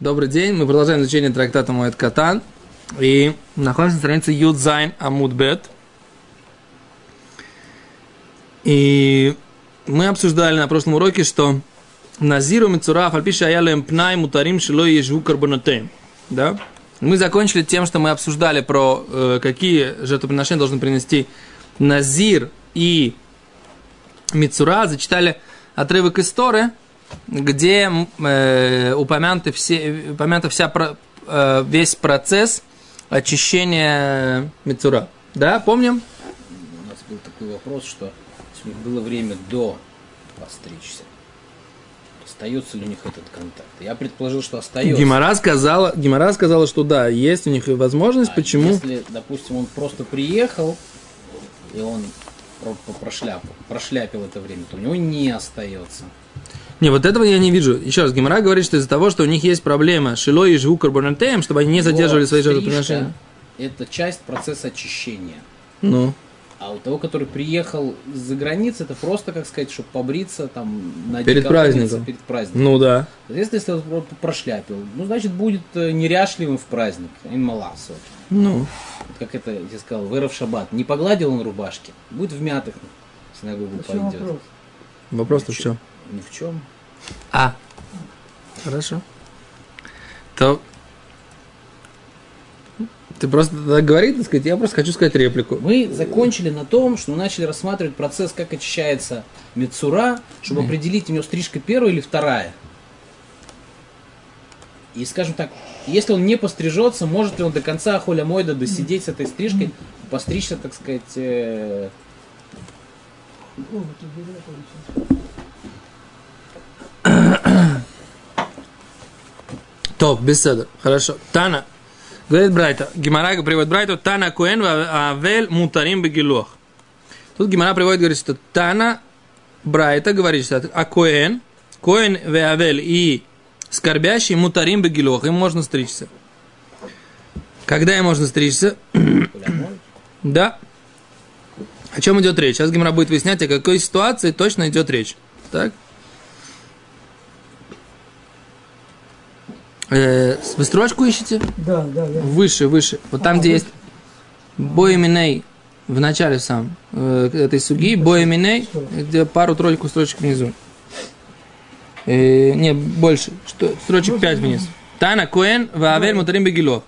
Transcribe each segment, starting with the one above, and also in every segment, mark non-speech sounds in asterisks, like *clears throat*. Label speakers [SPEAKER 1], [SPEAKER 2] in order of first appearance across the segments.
[SPEAKER 1] Добрый день, мы продолжаем изучение трактата Моэт Катан. И находимся на странице Юдзайн Амудбет. И мы обсуждали на прошлом уроке, что Назиру Мицура Фальпиша Аялем Пнай Мутарим Шило Ежву Карбонатем. Да? Мы закончили тем, что мы обсуждали про э, какие жертвоприношения должны принести Назир и Мицура. Зачитали отрывок истории где э, упомянуты все, упомянута вся про, э, весь процесс очищения Мицура. Да, помним?
[SPEAKER 2] У нас был такой вопрос, что у них было время до постричься. Остается ли у них этот контакт? Я предположил, что остается.
[SPEAKER 1] Гимара сказала, Гимара сказала, что да, есть у них возможность.
[SPEAKER 2] А
[SPEAKER 1] Почему?
[SPEAKER 2] Если, допустим, он просто приехал, и он прошляпил, прошляпил это время, то у него не остается.
[SPEAKER 1] Не, вот этого я не вижу. Еще раз, Гимара говорит, что из-за того, что у них есть проблема шило и живу карбонатеем, чтобы они не задерживали свои жертвоприношения.
[SPEAKER 2] Это часть процесса очищения.
[SPEAKER 1] Ну.
[SPEAKER 2] А у того, который приехал из-за границы, это просто, как сказать, чтобы побриться там
[SPEAKER 1] на перед праздником.
[SPEAKER 2] перед праздником.
[SPEAKER 1] Ну да.
[SPEAKER 2] Соответственно, если он прошляпил, ну, значит, будет э, неряшливым в праздник. Инмаласу.
[SPEAKER 1] Ну.
[SPEAKER 2] Как это, я сказал, выров шаббат. Не погладил он рубашки, будет в мятых в синагогу пойдет.
[SPEAKER 1] Вопрос? Вопрос-то в чем?
[SPEAKER 2] Ни в чем.
[SPEAKER 1] А. Хорошо. То ты просто тогда говори, так сказать, я просто хочу сказать реплику.
[SPEAKER 2] Мы закончили на том, что мы начали рассматривать процесс, как очищается мецура, чтобы mm. определить, у него стрижка первая или вторая. И, скажем так, если он не пострижется, может ли он до конца холя мойда досидеть с этой стрижкой, постричься, так сказать... Э...
[SPEAKER 1] Топ, беседа. Хорошо. Тана. Говорит Брайта. Гимара приводит Брайту. Тана Куэн Авель Мутарим Бегилох. Тут Гимара приводит, говорит, что Тана Брайта говорит, что а Коэн, Коэн Веавель и скорбящий Мутарим Бегилох. Им можно стричься. Когда им можно стричься? *clears throat* да. О чем идет речь? Сейчас Гимара будет выяснять, о какой ситуации точно идет речь. Так? Э, вы строчку ищете?
[SPEAKER 3] Да, да, да.
[SPEAKER 1] Выше, выше. Вот там, а, где выше. есть Боеминей в начале сам э, этой суги, Боеминей, где пару тройку строчек внизу. Э, не, больше. Что, строчек пять вниз. Тана Коэн в Авель Мутарим Бегилов.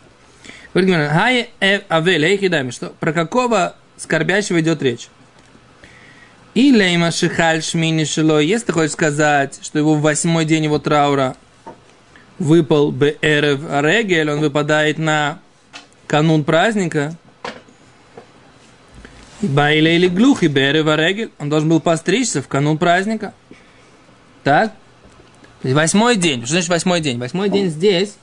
[SPEAKER 1] Хай э, Авель, Эйхидами, что про какого скорбящего идет речь? И Лейма Шихаль Шмини Шило, если ты хочешь сказать, что его в восьмой день его траура выпал бы эрев регель, он выпадает на канун праздника. И байле или глухий берев регель, он должен был постричься в канун праздника. Так? Восьмой день. Что значит восьмой день? Восьмой день здесь,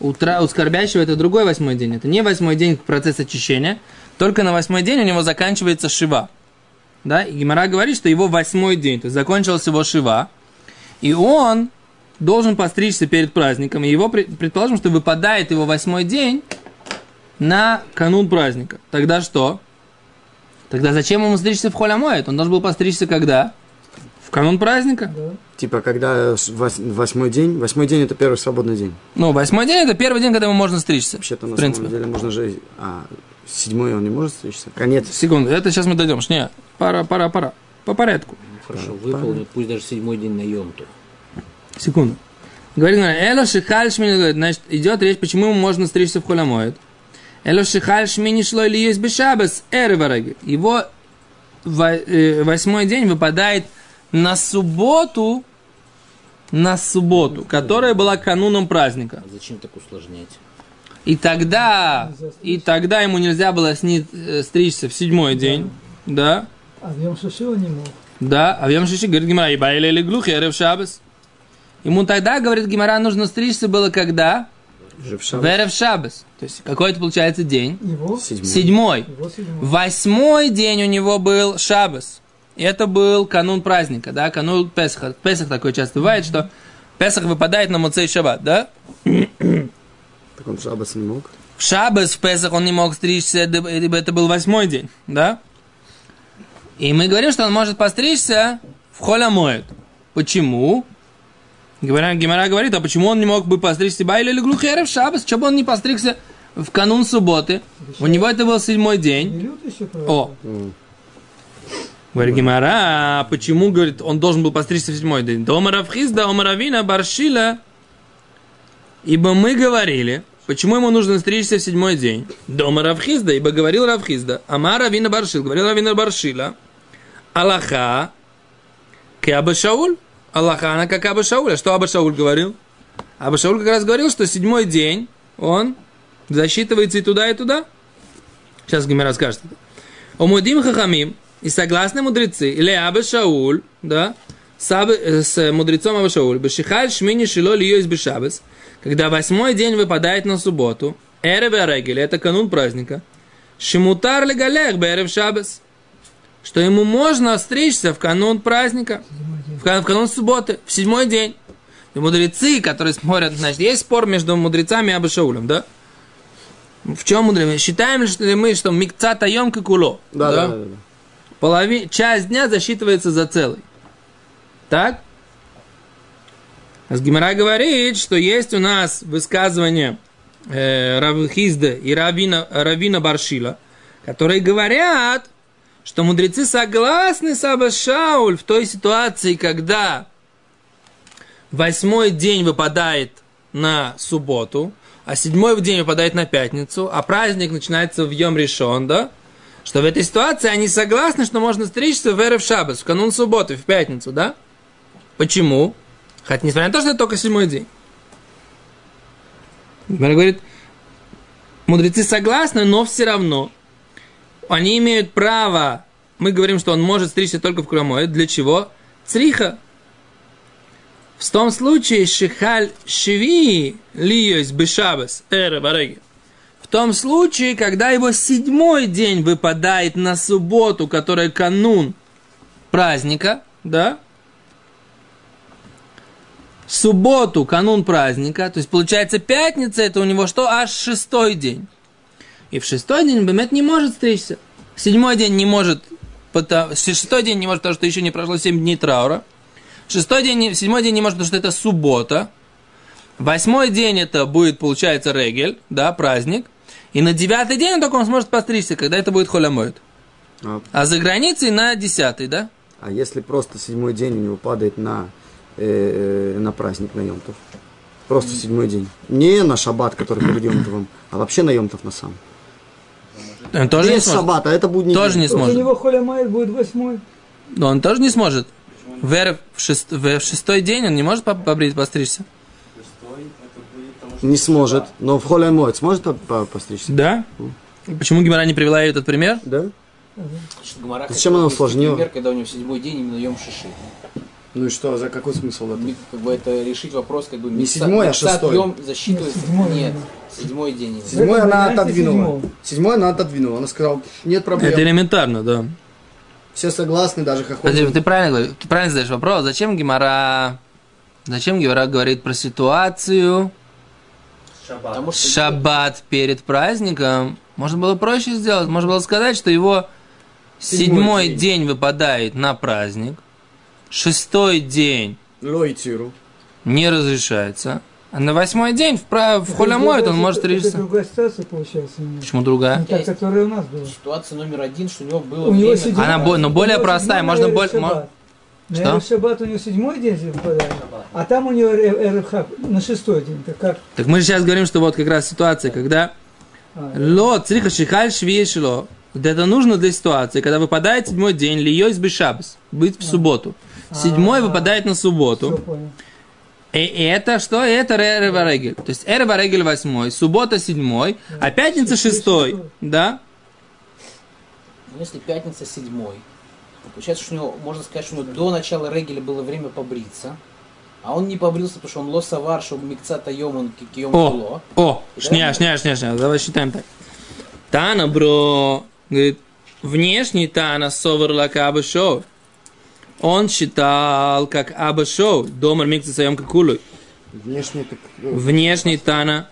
[SPEAKER 1] утра, у скорбящего это другой восьмой день. Это не восьмой день процесс очищения. Только на восьмой день у него заканчивается шива. Да? И Гимара говорит, что его восьмой день, то есть закончился его шива. И он должен постричься перед праздником, и его, предположим, что выпадает его восьмой день на канун праздника. Тогда что? Тогда зачем ему стричься в холямоет? Он должен был постричься когда? В канун праздника? Да.
[SPEAKER 4] Типа, когда восьмой день, восьмой день это первый свободный день.
[SPEAKER 1] Ну, восьмой день это первый день, когда ему можно стричься.
[SPEAKER 4] Вообще-то на самом деле можно же, а седьмой он не может стричься. Конец.
[SPEAKER 1] Секунду, это сейчас мы дойдем. Не, пора, пора, пора. По порядку.
[SPEAKER 2] Хорошо, выполнит, пусть даже седьмой день на Йомту.
[SPEAKER 1] Секунду. Говорит, Эла Шихаль Шмини, значит, идет речь, почему ему можно стричься в холямоид. Эла Шихаль Шмини шло или есть бешабас, эревараги. Его э, восьмой день выпадает на субботу, на субботу, которая была кануном праздника.
[SPEAKER 2] А зачем так усложнять?
[SPEAKER 1] И тогда, и тогда ему нельзя было сни, э, стричься в седьмой день, да?
[SPEAKER 3] А в Йом не мог.
[SPEAKER 1] Да, а в Йом Шиши, говорит Гимара, и или глухи, эрев шабас. Ему тогда, говорит Гимара, нужно стричься было когда? Верев Шабас. То есть какой это получается день?
[SPEAKER 3] Его?
[SPEAKER 1] Седьмой. седьмой.
[SPEAKER 3] Его седьмой.
[SPEAKER 1] Восьмой день у него был Шабас. Это был канун праздника, да, канун Песаха. Песах такой часто бывает, что Песах выпадает на Муцей Шаббат, да?
[SPEAKER 4] Так он в Шабас не мог?
[SPEAKER 1] В Шабас в Песах он не мог стричься, это был восьмой день, да? И мы говорим, что он может постричься в Холямоид. Почему? Гемара говорит, а почему он не мог бы постричься Байли или Глухерев Шабас? Чего бы он не постригся в канун субботы? У него это был седьмой день. О, Говорит Гимара, а почему, говорит, он должен был постричься в седьмой день? Дома Равхизда, Ома Равина, Баршила. Ибо мы говорили, почему ему нужно стричься в седьмой день? Дома Равхизда, ибо говорил Равхизда. Ама Равина Баршил, говорил Равина Баршила. Аллаха, Каба Шауль. Аллаха, она как Аба Шауль. А что Аба Шауль говорил? Аба Шауль как раз говорил, что седьмой день он засчитывается и туда, и туда. Сейчас Гимера скажет. Омудим Хахамим, и согласны мудрецы, или Аба Шауль, да, с, Абы- э, с мудрецом Аба Шауль, Бешихаль Шмини Шило Лио из Бешабес, когда восьмой день выпадает на субботу, Эреве Регель, это канун праздника, Шимутар Легалех Берев Шабес, что ему можно стричься в канун праздника, в кан- в канун субботы, в седьмой день. И мудрецы, которые смотрят, значит, есть спор между мудрецами и Абашаулем, да? В чем мудрецы? Считаем ли мы, что микца таем куло?
[SPEAKER 4] Да, да, да. да.
[SPEAKER 1] Полови... Часть дня засчитывается за целый. Так? А Гимара говорит, что есть у нас высказывание э, Равхизда и Равина, Равина Баршила, которые говорят, что мудрецы согласны с Абашауль в той ситуации, когда восьмой день выпадает на субботу, а седьмой день выпадает на пятницу, а праздник начинается в Йом Ришон, да? Что в этой ситуации они согласны, что можно стричься в Эрев Шабас, в канун субботы, в пятницу, да? Почему? Хотя, несмотря на то, что это только седьмой день. Говорит, мудрецы согласны, но все равно они имеют право, мы говорим, что он может стричься только в Курамое. Для чего? Цриха. В том случае, шихаль шви лиёс бешабас эра бареги. В том случае, когда его седьмой день выпадает на субботу, которая канун праздника, да? Субботу, канун праздника, то есть получается пятница, это у него что? Аж шестой день. И в шестой день Бемет не может стричься. Седьмой день не может, потому, шестой день не может, потому что еще не прошло семь дней траура. Шестой день, не- седьмой день не может, потому что это суббота. Восьмой день это будет, получается, регель, да, праздник. И на девятый день он только он сможет постричься, когда это будет холямоид.
[SPEAKER 4] А,
[SPEAKER 1] А за границей на десятый, да?
[SPEAKER 4] а если просто седьмой день у него падает на, э, на праздник, на Йомтов? Просто седьмой день. Не на шаббат, который перед Йомтовым, а вообще на Йомтов на сам.
[SPEAKER 1] Он тоже не
[SPEAKER 4] Без
[SPEAKER 1] сможет.
[SPEAKER 4] шаббата, а это будет
[SPEAKER 1] Тоже не
[SPEAKER 3] Вот у
[SPEAKER 1] сможет.
[SPEAKER 3] него Холя будет восьмой.
[SPEAKER 1] Но он тоже не сможет. В, в, шест- в шестой день он не может по- побрить, постричься.
[SPEAKER 4] Не сможет, но в холе моет сможет по- по- постричься?
[SPEAKER 1] Да? Почему Гимара не привела этот пример?
[SPEAKER 4] Да?
[SPEAKER 2] Значит,
[SPEAKER 4] Зачем она усложнила?
[SPEAKER 2] Пример, когда у него седьмой день именно Йом Шиши.
[SPEAKER 4] Ну и что, за какой смысл?
[SPEAKER 2] Ми- Как бы это решить вопрос, как бы
[SPEAKER 4] Не
[SPEAKER 2] микса-
[SPEAKER 4] седьмой, а шестой.
[SPEAKER 2] Йом засчитывается.
[SPEAKER 3] Нет, седьмой
[SPEAKER 2] Нет, седьмой день.
[SPEAKER 4] Седьмой она отодвинула.
[SPEAKER 3] седьмого.
[SPEAKER 4] Седьмой она отодвинула. Она сказала, нет проблем.
[SPEAKER 1] Это элементарно, да.
[SPEAKER 4] Все согласны, даже хохотают.
[SPEAKER 1] ты правильно говоришь, ты правильно задаешь вопрос. Зачем Гимара... Зачем Гимара говорит про ситуацию
[SPEAKER 2] что
[SPEAKER 1] шаббат перед праздником? Можно было проще сделать. Можно было сказать, что его седьмой,
[SPEAKER 4] день.
[SPEAKER 1] день. выпадает на праздник, шестой день
[SPEAKER 4] Лойтиру.
[SPEAKER 1] не разрешается, а на восьмой день в, пра- в холямоид он может
[SPEAKER 3] Это
[SPEAKER 1] решиться.
[SPEAKER 3] другая ситуация получается. него.
[SPEAKER 1] Почему другая?
[SPEAKER 3] Не та, которая у нас была.
[SPEAKER 2] ситуация номер один, что у него было
[SPEAKER 3] У него
[SPEAKER 2] время...
[SPEAKER 3] седьмой-
[SPEAKER 1] Она бо- но более
[SPEAKER 3] него
[SPEAKER 1] простая, можно
[SPEAKER 3] на. На
[SPEAKER 1] Что?
[SPEAKER 3] Эрев Шаббат у него седьмой день выпадает, а там у него Хаб на шестой день. Так как?
[SPEAKER 1] Так мы же сейчас говорим, что вот как раз ситуация, когда
[SPEAKER 3] А,
[SPEAKER 1] Ло, цриха шихаль швиешло. Вот это нужно для ситуации, когда выпадает седьмой день, льёйс бешабс, быть в субботу. Седьмой
[SPEAKER 3] А.
[SPEAKER 1] выпадает на субботу. И это что? Это Эреварегель. То есть Эреварегель восьмой, суббота седьмой, а пятница шестой. Да?
[SPEAKER 2] Ну, Если пятница седьмой, получается, что у него, можно сказать, что у него до начала регеля было время побриться, а он не побрился, потому что он лосовар, что микцата йом, он кикием
[SPEAKER 1] О, о, шня, шня, шня, шня, давай считаем так. Тана, бро, говорит, внешний Тана совар лака абашоу. Он считал, как абашоу, домар микца своем какулой.
[SPEAKER 4] Внешне так... э,
[SPEAKER 1] Внешний Тана.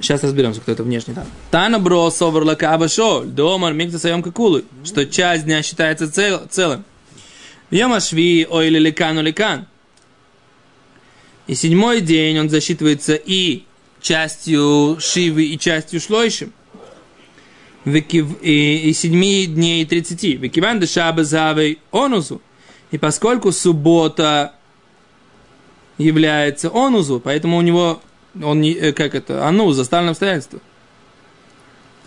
[SPEAKER 1] Сейчас разберемся, кто это внешний Тана. Тана бро совар лака абашоу, домар микца своем какулой. Что часть дня считается цел- целым. Ямашви ой или ликану ликан. И седьмой день он засчитывается и частью Шивы, и частью Шлойшим. И, седьми дней и тридцати. Викиван дешаба завей онузу. И поскольку суббота является онузу, поэтому у него, он не, э, как это, ану, заставлено обстоятельство.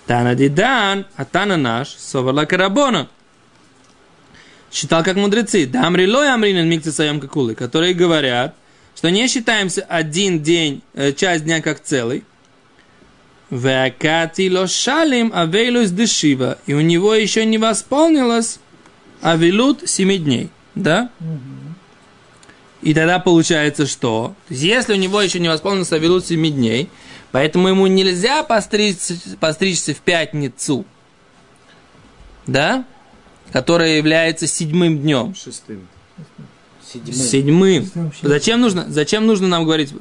[SPEAKER 1] Тана дидан, а Тана наш, соварла карабона. Считал как мудрецы. Дамри лой амринен микцы саем какулы, которые говорят, что не считаемся один день, э, часть дня как целый. Векати лошалим авейлус дешива. И у него еще не восполнилось авилут семи дней. Да? И тогда получается что? То есть, если у него еще не восполнился авилут семи дней, поэтому ему нельзя постричься, постричься в пятницу. Да? Которая является седьмым днем.
[SPEAKER 4] Шестым.
[SPEAKER 2] Седьмым.
[SPEAKER 1] Седьмым.
[SPEAKER 3] Седьмым.
[SPEAKER 1] Зачем нужно, зачем нужно нам говорить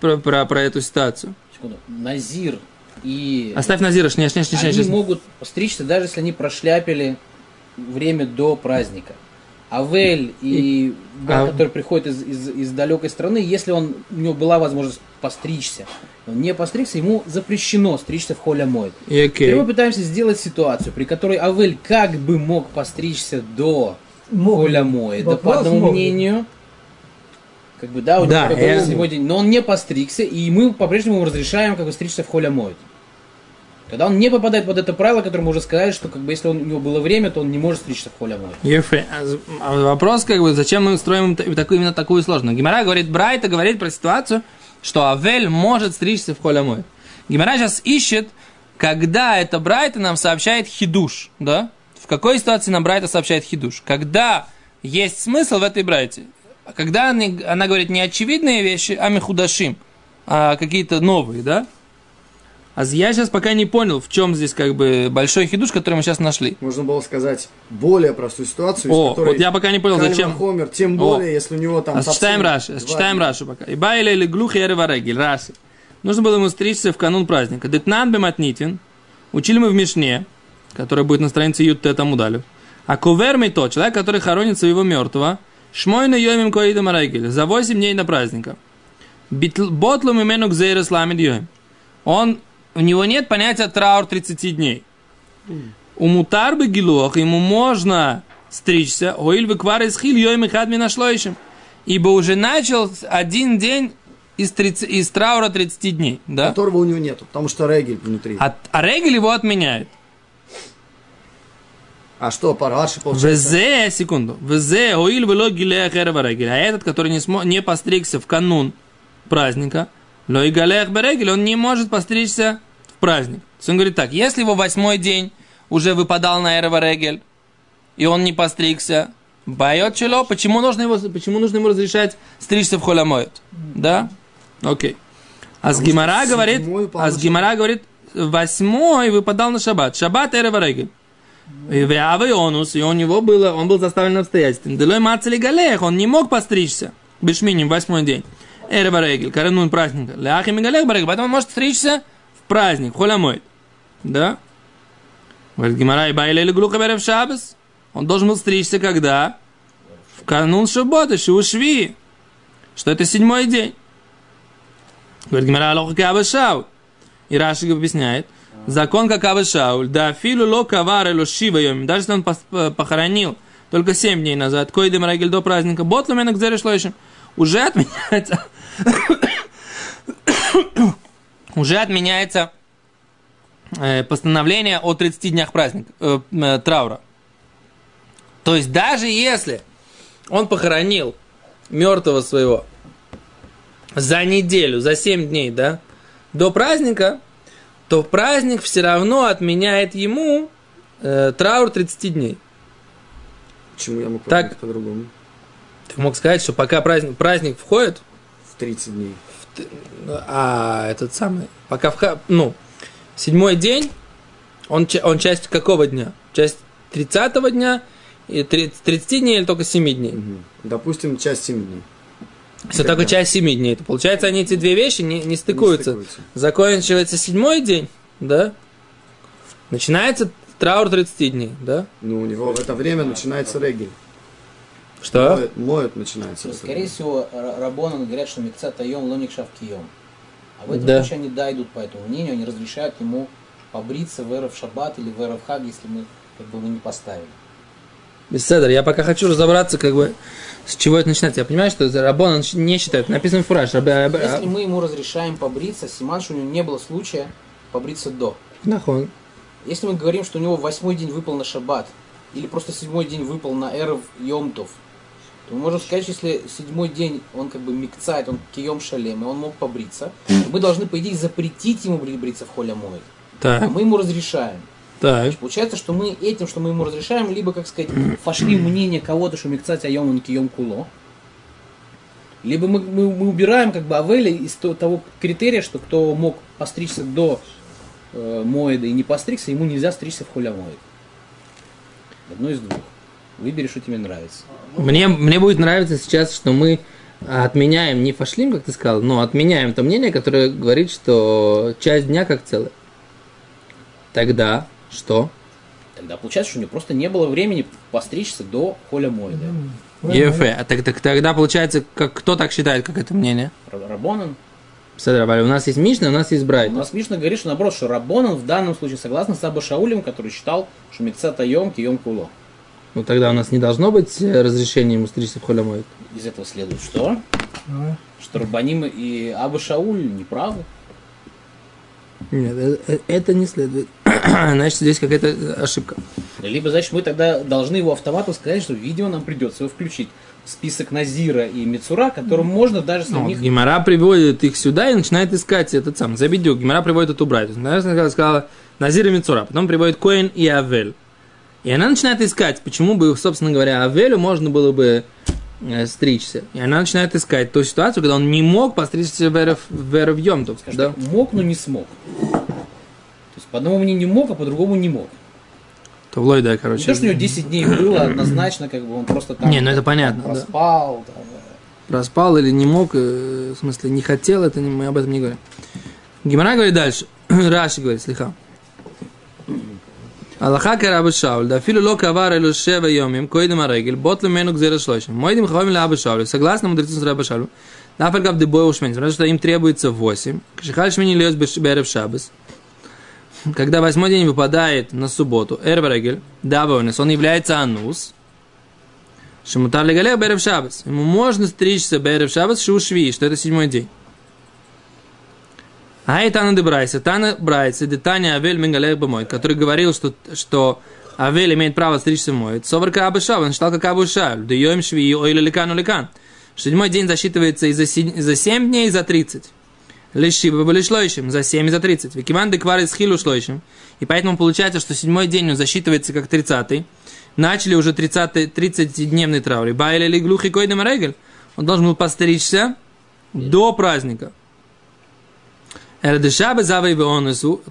[SPEAKER 1] про, про, про эту ситуацию?
[SPEAKER 2] Секунду. Назир и
[SPEAKER 1] Оставь Назира, шня, шня, шня, шня,
[SPEAKER 2] они
[SPEAKER 1] сейчас.
[SPEAKER 2] могут постричься, даже если они прошляпили время до праздника. Авель и брат,
[SPEAKER 1] А-
[SPEAKER 2] который приходит из, из, из далекой страны, если он, у него была возможность постричься, он не постригся, ему запрещено стричься в холе мой.
[SPEAKER 1] И окей.
[SPEAKER 2] Теперь мы пытаемся сделать ситуацию, при которой Авель как бы мог постричься до
[SPEAKER 3] Мог.
[SPEAKER 2] Холя Мой. Да по одному
[SPEAKER 3] мог
[SPEAKER 2] мнению, как бы, да, у
[SPEAKER 1] Да,
[SPEAKER 2] него
[SPEAKER 1] я-
[SPEAKER 2] был седьмой день, но он не постригся, и мы по-прежнему ему разрешаем как бы стричься в Холя Мой. Тогда он не попадает под это правило, которое мы уже сказали, что как бы если он, у него было время, то он не может стричься в Мой.
[SPEAKER 1] Ефе. А а Вопрос, как бы, зачем мы строим такую, именно такую сложную? Гимара говорит, Брайта говорит про ситуацию, что Авель может стричься в холямой. Гимара сейчас ищет, когда это Брайта нам сообщает хидуш, да? В какой ситуации нам Брайта сообщает хидуш? Когда есть смысл в этой Брайте? А Когда она говорит не очевидные вещи, а мехудашим, а какие-то новые, да? А я сейчас пока не понял, в чем здесь как бы большой хидуш, который мы сейчас нашли.
[SPEAKER 4] Можно было сказать более простую ситуацию,
[SPEAKER 1] О, вот я пока не понял, зачем.
[SPEAKER 4] Вахомер, тем
[SPEAKER 1] О.
[SPEAKER 4] более, если у него там
[SPEAKER 1] А читаем Раши, читаем. Раши пока. И байля или глух регель, Раши. Нужно было ему стричься в канун праздника. Детнан бематнитин. Учили мы в Мишне, которая будет на странице Ют Тетам удалю. А кувермей то, человек, который хоронит своего мертвого, шмой на йомим коидам арагель, за 8 дней на праздника. Ботлум имену гзейрес ламид. Он, у него нет понятия траур 30 дней. У мутарбы гилох ему можно стричься, оиль выквар из хил йом и хадми нашлоишим. Ибо уже начал один день из, 30 из траура 30 дней. Да?
[SPEAKER 4] Которого у него нету, потому что регель внутри. А,
[SPEAKER 1] А, а Регель его отменяет.
[SPEAKER 4] что, по Раши получается?
[SPEAKER 1] Везе, секунду. Везе, оиль вело гилех эрва Регель. А этот, который не, смо, не постригся в канун праздника, ло и галех берегель, он не может постричься в праздник. То есть он говорит так, если его восьмой день уже выпадал на эрва Регель, и он не постригся, Байот чело, почему нужно его, почему нужно ему разрешать стричься в холямоет? Да? Окей. А с Гимара говорит, а с Гимара говорит, восьмой выпадал на шаббат. Шаббат эрева регель. И Веавы онус, и у него было, он был заставлен обстоятельством. Делой мацали галех, он не мог постричься. Бешминим, восьмой день. Эрева регель, коронун праздника. Ляхим и галех барег, поэтому он может стричься в праздник, холямоет. Да? Говорит Гимара, и байли или глуха берев шабас. Он должен был стричься когда? В канун шаббата, шви. Что это седьмой день. Говорит Гимара, алоха каба шау. И Раши объясняет. Закон как Аба Шауль. Да филу ло кавар эло шива. Даже если он э, похоронил только 7 дней назад, койдем рагель до праздника, ботлу менок зерешлойшим. Уже отменяется *coughs* уже отменяется э, постановление о 30 днях праздника, э, э, траура. То есть даже если он похоронил мертвого своего за неделю, за 7 дней, да, до праздника, то праздник все равно отменяет ему э, траур 30 дней.
[SPEAKER 4] Почему я мог
[SPEAKER 1] Так.
[SPEAKER 4] по-другому?
[SPEAKER 1] Ты мог сказать, что пока праздник, праздник входит,
[SPEAKER 4] 30 дней.
[SPEAKER 1] а этот самый, пока в, ха- ну, седьмой день, он, он часть какого дня? Часть 30 дня, и 30, 30 дней или только 7 дней?
[SPEAKER 4] Мгм. Допустим, часть 7 дней.
[SPEAKER 1] Все только часть 7 дней. То получается, они эти две вещи не, не стыкуются.
[SPEAKER 4] стыкуются.
[SPEAKER 1] Заканчивается седьмой день, да? Начинается траур 30 дней, да?
[SPEAKER 4] Ну, у него в это время начинается регель.
[SPEAKER 1] Что?
[SPEAKER 4] Моют, моют начинается.
[SPEAKER 2] То есть, скорее всего, Ра- Рабонан говорят, что Микца Тайом Лоник Шавкием. А в этом
[SPEAKER 1] Да.
[SPEAKER 2] случае они да, идут по этому мнению, они разрешают ему побриться в Эров Шаббат или в Эров Хаг, если мы как бы мы не поставили.
[SPEAKER 1] Беседер, я пока хочу разобраться, как бы, с чего это начинается. Я понимаю, что Рабон он не считает. Написано в фураж. Раб- раб-
[SPEAKER 2] Если мы ему разрешаем побриться, Симан, что у него не было случая побриться до.
[SPEAKER 1] Нахон.
[SPEAKER 2] Если мы говорим, что у него восьмой день выпал на Шаббат, или просто седьмой день выпал на Эров Йомтов, то мы можем сказать, что если седьмой день он как бы микцает, он кием шалем, и он мог побриться, то мы должны, по идее, запретить ему бри- бриться в холя мой. А
[SPEAKER 1] Так,
[SPEAKER 2] мы ему разрешаем.
[SPEAKER 1] так.
[SPEAKER 2] Получается, что мы этим, что мы ему разрешаем, либо, как сказать, пошли мнение кого-то, что микцать айом он кием куло, либо мы, мы, мы убираем как бы Авеля из то- того критерия, что кто мог постричься до э, Моэда и не постригся, ему нельзя стричься в холя Моэд. Одно из двух. Выбери, что тебе нравится.
[SPEAKER 1] Мне, мне будет нравиться сейчас, что мы отменяем не фашлим, как ты сказал, но отменяем то мнение, которое говорит, что часть дня как целое. Тогда что?
[SPEAKER 2] Тогда получается, что у него просто не было времени постричься до холя Моэда.
[SPEAKER 1] ЕФ. А так, так тогда получается, как, кто так считает, как это мнение?
[SPEAKER 2] Ра- Рабонан.
[SPEAKER 1] Валя, у нас есть Мишна, у нас есть
[SPEAKER 2] У
[SPEAKER 1] Брайт.
[SPEAKER 2] нас Мишна говорит, что наоборот, что Рабонан в данном случае согласно с Аба Шаулем, который считал, что микцат айом кием куло.
[SPEAKER 1] Ну тогда у нас не должно быть э, разрешения ему стричься в холямоид.
[SPEAKER 2] Из этого следует что?
[SPEAKER 3] А,
[SPEAKER 2] Что Рабаним и Аба Шауль неправы.
[SPEAKER 1] Нет, э- э- это не следует. *clears throat* Значит, здесь какая-то ошибка.
[SPEAKER 2] Либо, значит, мы тогда должны его автоматом сказать, что видео нам придется его включить в список Назира и Мицура, которым можно даже
[SPEAKER 1] Ну,
[SPEAKER 2] самих...
[SPEAKER 1] Гимара приводит их сюда и начинает искать этот сам. Забедюк. Гимара приводит эту брайту. Наверное, сказала Назир и Мицура. Потом приводит Коин и Авель. И она начинает искать, почему бы, собственно говоря, Авелю можно было бы э, стричься. И она начинает искать ту ситуацию, когда он не мог постричься в Эрев, в Эрев Йомтов.
[SPEAKER 2] Скажем
[SPEAKER 1] Да?
[SPEAKER 2] мог, но не смог. То есть по одному мнению мог, а по другому не мог.
[SPEAKER 1] То в Ллойда,
[SPEAKER 2] Не
[SPEAKER 1] короче.
[SPEAKER 2] то, что у него 10 дней было, однозначно, как бы он просто там
[SPEAKER 1] Не, ну это понятно, да.
[SPEAKER 2] проспал. там, э,
[SPEAKER 1] проспал или не мог, э, в смысле, не хотел, это не- мы об этом не говорим. Гимара говорит дальше. *clears throat* Раши говорит, слиха. Аллаха караба Шауль, да филу ло кавар элу шева йомим, койдем арегель, бот мену гзера шлойшим. Мойдем хавами ла Аба Шаулю. Согласно мудрецу с Раба Шаулю, нафальгав дебой ушмень, потому что им требуется 8. Кашихаль шмени льёс берев шабас. Когда восьмой день выпадает на субботу, эрбарегель, давонес, он является анус, Шамутар легалех берев шабас. Ему можно стричься берев шабас шу шви, что это седьмой день. А и Тана де Брайса. Тана Брайса, де Таня Авель Менгалех Бамой, который говорил, что, что Авель имеет право стричься мой. Соварка Абышав, он считал как Абышав. Да йоим шви, ой ликану ликан. Седьмой день засчитывается и за, за 7 дней, и за 30. Лишиба были шлойшим, за 7 и за 30. Викиман де квар из хилу шлойшим. И поэтому получается, что седьмой день он засчитывается как 30 Начали уже 30 30-дневный траур. Байли или глухий койдем регель. Он должен был постричься до праздника.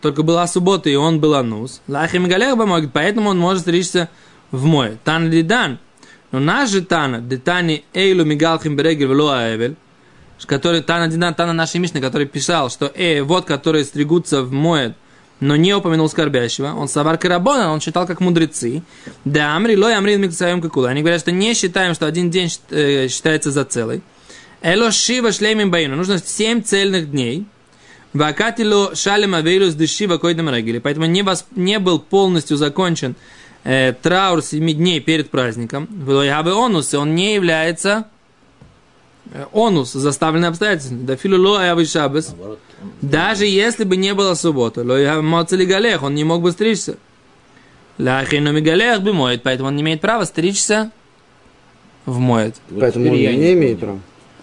[SPEAKER 1] Только была суббота, и он был анус. Лахим галех помогет, поэтому он может стричься в мой. Тан лидан. Но наш же Тана, детани эйлу мигалхим берегель вело аэвель, который Тана Дидан, Тана нашей Мишны, который писал, что э, вот, которые стригутся в моет, но не упомянул скорбящего, он савар карабона, он считал как мудрецы. Да, амри лой амри миксаем какула. Они говорят, что не считаем, что один день э, считается за целый. Эло шива шлемим баину. Нужно 7 цельных дней. Вакатило шалем авейлус дышива койдам регели. Поэтому не, вос, не был полностью закончен э, траур 7 дней перед праздником. Велойхабе онус, и он не является э, онус, заставленный обстоятельствами. Да филу ло аявы шабес. Даже если бы не было субботы, ло моцели галех, он не мог бы стричься. Лахину мигалех бы моет, поэтому он не имеет права стричься в моет.
[SPEAKER 4] Поэтому он не имеет права.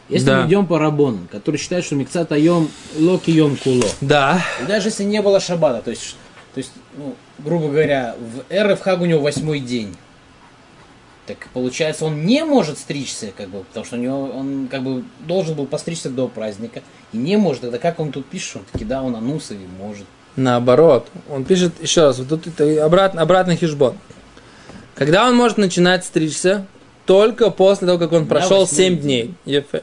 [SPEAKER 2] Если
[SPEAKER 1] Да.
[SPEAKER 2] мы идем по Рабону, который считает, что микцат айом локи йом куло.
[SPEAKER 1] Да.
[SPEAKER 2] И даже если не было шабата, то есть, то есть ну, грубо говоря, в Эр в Хаг у него восьмой день. Так получается, он не может стричься, как бы, потому что у него он как бы должен был постричься до праздника. И не может. Тогда как он тут пишет, он таки, да, он анус и может.
[SPEAKER 1] Наоборот. Он пишет еще раз, вот тут это обратно, обратный хижбон. Когда он может начинать стричься? Только после того, как он прошел
[SPEAKER 2] восьмой
[SPEAKER 1] 7 дней. Ефе.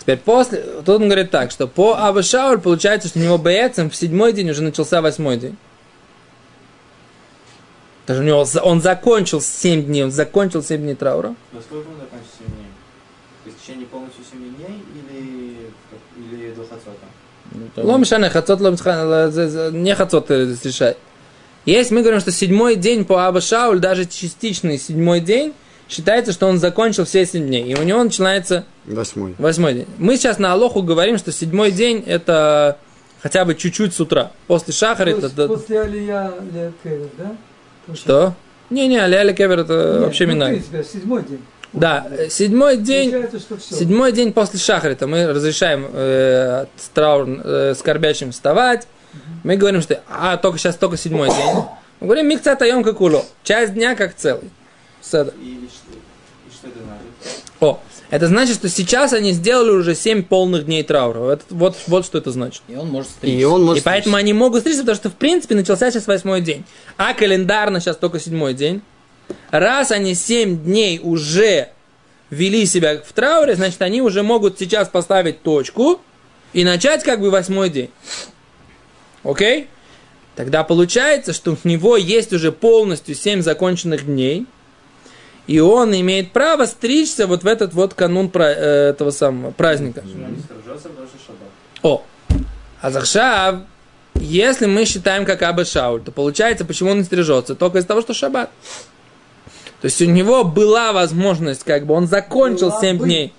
[SPEAKER 1] Теперь после, тут он говорит так, что по Абашауль получается, что у него боецем в седьмой день уже начался восьмой день. Даже у него, он закончил 7 дней, он закончил 7 дней траура.
[SPEAKER 5] Во сколько он закончится 7 дней? То есть в течение полностью 7 дней или, или до хацота?
[SPEAKER 1] Лом шана, хацот, лом не хацот э, решай. Есть, мы говорим, что седьмой день по Аба Шауль, даже частичный седьмой день, считается, что он закончил все 7 дней. И у него начинается
[SPEAKER 4] Восьмой.
[SPEAKER 1] восьмой день. Мы сейчас на Алоху говорим, что седьмой день это хотя бы чуть-чуть с утра. После Шахара это...
[SPEAKER 3] После Алия Ле Кевер, да?
[SPEAKER 1] Что? Не-не, Аля Кевер это
[SPEAKER 3] Нет,
[SPEAKER 1] вообще
[SPEAKER 3] ну,
[SPEAKER 1] минай.
[SPEAKER 3] принципе, седьмой день.
[SPEAKER 1] Да, седьмой день...
[SPEAKER 3] Получается, что все.
[SPEAKER 1] Седьмой день после шахрита мы разрешаем э, траур, э, скорбящим вставать. Мы говорим, что а только сейчас только седьмой день. Мы говорим микца таем как уло. Часть дня как целый.
[SPEAKER 5] И значит?
[SPEAKER 1] О, это значит, что сейчас они сделали уже семь полных дней траура. Это- вот, вот что это значит.
[SPEAKER 2] И он может стричься.
[SPEAKER 4] И он
[SPEAKER 1] И
[SPEAKER 4] может...
[SPEAKER 1] поэтому они могут стричься, потому что в принципе начался сейчас восьмой день. А календарно сейчас только седьмой день. Раз они семь дней уже вели себя в трауре, значит они уже могут сейчас поставить точку и начать как бы восьмой день. Окей? Тогда получается, что у него есть уже полностью семь законченных дней, и он имеет право стричься вот в этот вот канун э, этого самого праздника. О, а Захшав, если мы считаем как Аба Шауль, то получается, почему он не стрижется? Только из-за того, что шаббат. То есть у него была возможность, как бы он закончил
[SPEAKER 3] Была
[SPEAKER 1] 7
[SPEAKER 3] бы.
[SPEAKER 1] дней.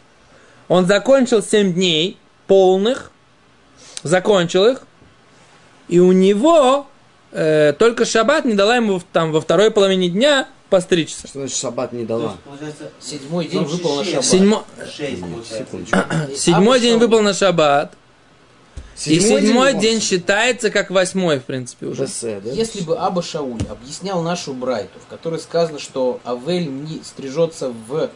[SPEAKER 1] Он закончил 7 дней полных, закончил их, и у него э, только шаббат не дала ему там во второй половине дня постричься.
[SPEAKER 4] Что значит шаббат не дала?
[SPEAKER 5] есть, получается,
[SPEAKER 2] Седьмой день
[SPEAKER 5] ну,
[SPEAKER 2] выпал на шаббат.
[SPEAKER 1] Седьмо-. *coughs* Седьмой день выпал на шаббат, и седьмой
[SPEAKER 4] выпал?
[SPEAKER 1] день считается как восьмой, в принципе, уже.
[SPEAKER 4] Да?
[SPEAKER 2] Если бы Аба Шауль объяснял нашу Брайту, в которой сказано, что Авель не стрижется в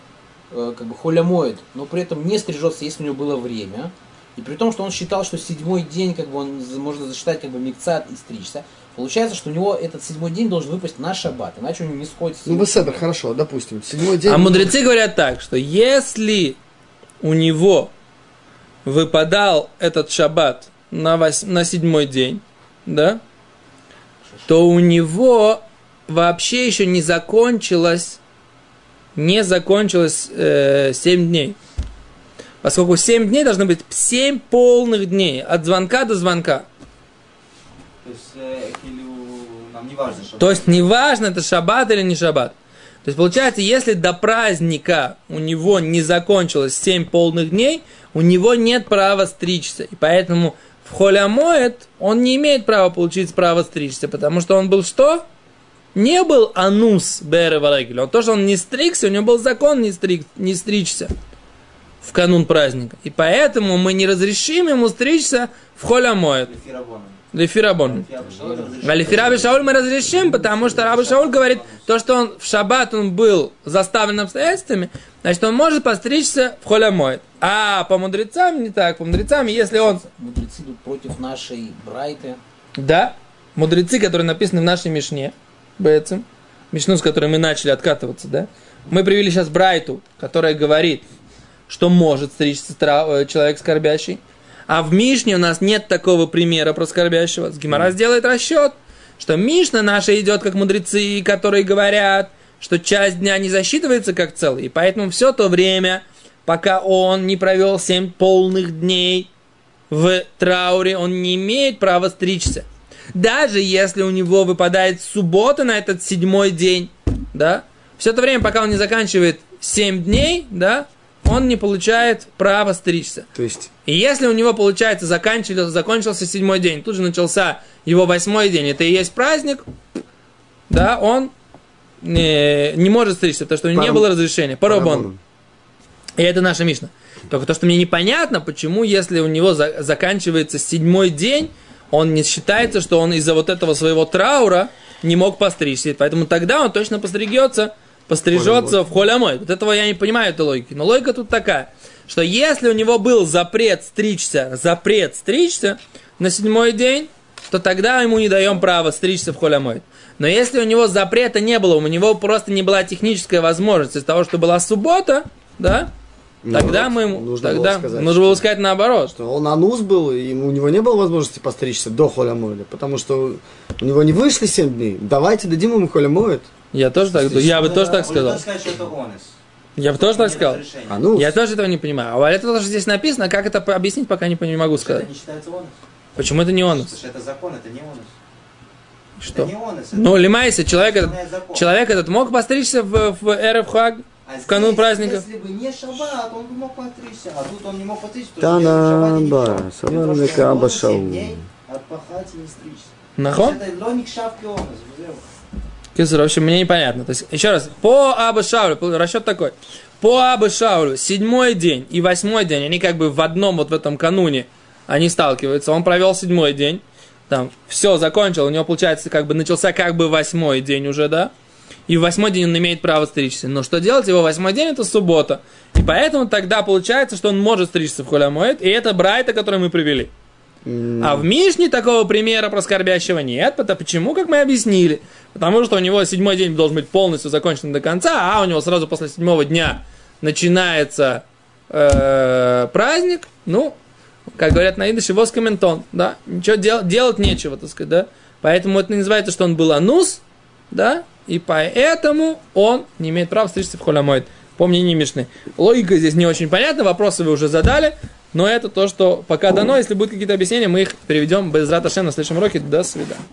[SPEAKER 2] э, как бы холямоид, но при этом не стрижется, если у него было время, и при том, что он считал, что седьмой день, как бы он за- можно засчитать как бы микцат и стричься, получается, что у него этот седьмой день должен выпасть на шаббат, иначе у него не сходится.
[SPEAKER 4] Ну, Беседер, хорошо, допустим. Седьмой день.
[SPEAKER 1] А мудрецы говорят так, что если у него выпадал этот шаббат на, вось- на седьмой день, да, то у него вообще еще не закончилось, не закончилось э, 7 дней. Поскольку 7 дней должны быть 7 полных дней, от звонка до звонка.
[SPEAKER 5] То есть, э, нам не важно, шаббат.
[SPEAKER 1] То есть, не важно, это шаббат или не шаббат. То есть, получается, если до праздника у него не закончилось 7 полных дней, у него нет права стричься. И поэтому в холямоет он не имеет права получить право стричься, потому что он был что? Не был анус Бере Варегель. Он то, что он не стригся, у него был закон не, стриг, не стричься в канун праздника. И поэтому мы не разрешим ему стричься в холямоет. Лефирабон. А Лефираби Шауль мы разрешим, потому что Раби Шауль говорит, то, что он в шаббат он был заставлен обстоятельствами, значит, он может постричься в холямоид. А по мудрецам не так. По мудрецам, если он...
[SPEAKER 2] Мудрецы идут против нашей Брайты.
[SPEAKER 1] Да, мудрецы, которые написаны в нашей Мишне, Бэцем, Мишну, с которой мы начали откатываться, да, мы привели сейчас Брайту, которая говорит, что может стричься э, человек скорбящий. А в Мишне у нас нет такого примера про скорбящего. Гимара сделает расчет, что Мишна наша идет как мудрецы, которые говорят, что часть дня не засчитывается как целый. И поэтому все то время, пока он не провел семь полных дней в трауре, он не имеет права стричься. Даже если у него выпадает суббота на этот седьмой день, да, все это время, пока он не заканчивает 7 дней, да, он не получает права стричься.
[SPEAKER 4] То есть,
[SPEAKER 1] И если у него, получается, заканчивался, закончился седьмой день, тут же начался его восьмой день, это и есть праздник, да, он не, не может стричься, потому что у него не
[SPEAKER 4] Парам-
[SPEAKER 1] было разрешения. Парабон. И это наша Мишна. Только то, что мне непонятно, почему, если у него за- заканчивается седьмой день, он не считается, что он из-за вот этого своего траура не мог постричься. Поэтому тогда он точно постригется, пострижется в холямой. Вот этого я не понимаю этой логики. Но логика тут такая, что если у него был запрет стричься, запрет стричься на седьмой день, то тогда ему не даем права стричься в холямой. Но если у него запрета не было, у него просто не была техническая возможность из-за того, что была суббота, да,
[SPEAKER 4] Ну,
[SPEAKER 1] Тогда
[SPEAKER 4] вот,
[SPEAKER 1] мы ему,
[SPEAKER 4] нужно
[SPEAKER 1] тогда
[SPEAKER 4] было сказать,
[SPEAKER 1] нужно было сказать наоборот.
[SPEAKER 4] Что он анус был, и у него не было возможности постричься до холямойля, потому что у него не вышли 7 дней. Давайте дадим ему холямоид.
[SPEAKER 1] Я тоже так, я бы тоже так сказал. Я бы тоже так сказал.
[SPEAKER 5] разрешения.
[SPEAKER 4] Анус.
[SPEAKER 1] Я тоже этого не понимаю. А это тоже здесь написано, как это объяснить, пока не, не могу сказать.
[SPEAKER 5] Это не считается онес.
[SPEAKER 1] Почему это не он?
[SPEAKER 5] Потому что это закон, это не онес.
[SPEAKER 1] Что?
[SPEAKER 5] Это не это
[SPEAKER 1] Ну, лимайся, человек этот, человек этот мог постричься в, в Эрев Хаг?
[SPEAKER 5] А
[SPEAKER 1] в канун
[SPEAKER 5] здесь,
[SPEAKER 1] праздников.
[SPEAKER 5] Если бы не шаббат, он бы мог постричься. А тут он не мог постричься,
[SPEAKER 4] Та
[SPEAKER 5] потому что
[SPEAKER 4] на
[SPEAKER 5] в шаббат не
[SPEAKER 4] ба,
[SPEAKER 5] пришел.
[SPEAKER 4] сама
[SPEAKER 5] Для того,
[SPEAKER 4] на
[SPEAKER 5] что он
[SPEAKER 4] каба шау.
[SPEAKER 5] Отпахать и не стричься.
[SPEAKER 1] Нахон?
[SPEAKER 5] Это лоник шавки онес.
[SPEAKER 1] Кесар, в общем, мне непонятно. То есть, еще раз, по Абу Шаулю, по- расчет такой. По Абу Шаулю, седьмой день и восьмой день, они как бы в одном вот в этом кануне, они сталкиваются. Он провел седьмой день, там, все, закончил, у него, получается, как бы начался как бы восьмой день уже, да? И в восьмой день он имеет право стричься. Но что делать? Его восьмой день это суббота. И поэтому тогда получается, что он может стричься в Холямоэд, и это Брайта, который мы привели. А в Мишне такого примера про скорбящего нет. Потому, почему, как мы объяснили? Потому что у него седьмой день должен быть полностью закончен до конца, а у него сразу после седьмого дня начинается э, праздник. Ну, как говорят на идыше, воскоментон, да, ничего дел- делать нечего, так сказать, да. Поэтому это называется, что он был анус, да, и поэтому он не имеет права стричься в холямоид. По мнению Мишны. Логика здесь не очень понятна, вопросы вы уже задали, но это то, что пока дано. Если будут какие-то объяснения, мы их переведем без Раташем на следующем уроке. До свидания.